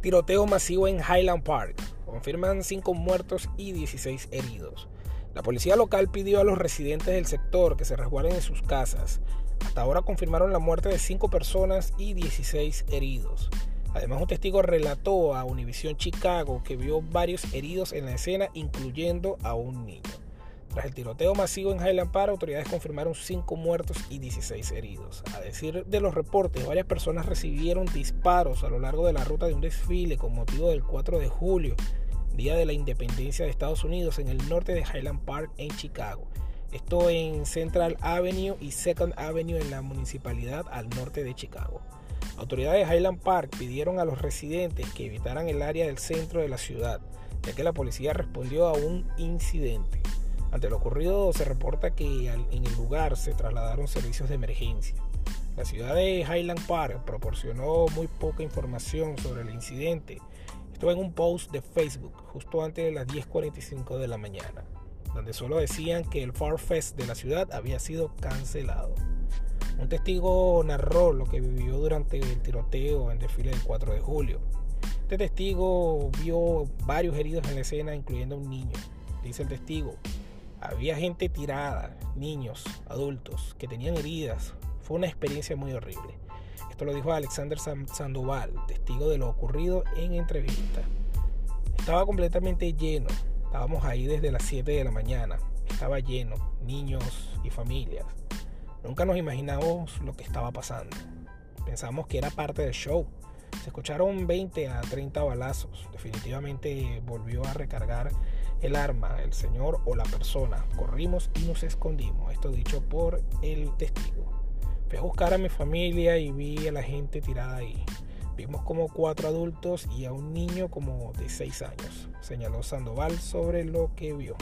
Tiroteo masivo en Highland Park. Confirman 5 muertos y 16 heridos. La policía local pidió a los residentes del sector que se resguarden en sus casas. Hasta ahora confirmaron la muerte de 5 personas y 16 heridos. Además, un testigo relató a Univision Chicago que vio varios heridos en la escena, incluyendo a un niño. Tras el tiroteo masivo en Highland Park, autoridades confirmaron 5 muertos y 16 heridos. A decir de los reportes, varias personas recibieron disparos a lo largo de la ruta de un desfile con motivo del 4 de julio, Día de la Independencia de Estados Unidos, en el norte de Highland Park, en Chicago. Esto en Central Avenue y Second Avenue en la municipalidad al norte de Chicago. Autoridades de Highland Park pidieron a los residentes que evitaran el área del centro de la ciudad, ya que la policía respondió a un incidente. Ante lo ocurrido se reporta que en el lugar se trasladaron servicios de emergencia. La ciudad de Highland Park proporcionó muy poca información sobre el incidente. Esto en un post de Facebook justo antes de las 10.45 de la mañana, donde solo decían que el Far Fest de la ciudad había sido cancelado. Un testigo narró lo que vivió durante el tiroteo en desfile del 4 de julio. Este testigo vio varios heridos en la escena, incluyendo un niño. Dice el testigo, había gente tirada, niños, adultos, que tenían heridas. Fue una experiencia muy horrible. Esto lo dijo Alexander Sandoval, testigo de lo ocurrido en entrevista. Estaba completamente lleno. Estábamos ahí desde las 7 de la mañana. Estaba lleno, niños y familias. Nunca nos imaginamos lo que estaba pasando. Pensamos que era parte del show. Escucharon 20 a 30 balazos. Definitivamente volvió a recargar el arma, el señor o la persona. Corrimos y nos escondimos. Esto dicho por el testigo. Fui a buscar a mi familia y vi a la gente tirada ahí. Vimos como cuatro adultos y a un niño como de seis años, señaló Sandoval sobre lo que vio.